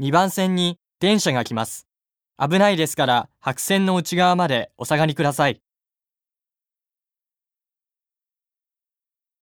2番線に電車が来ます。危ないですから白線の内側までお下がりください。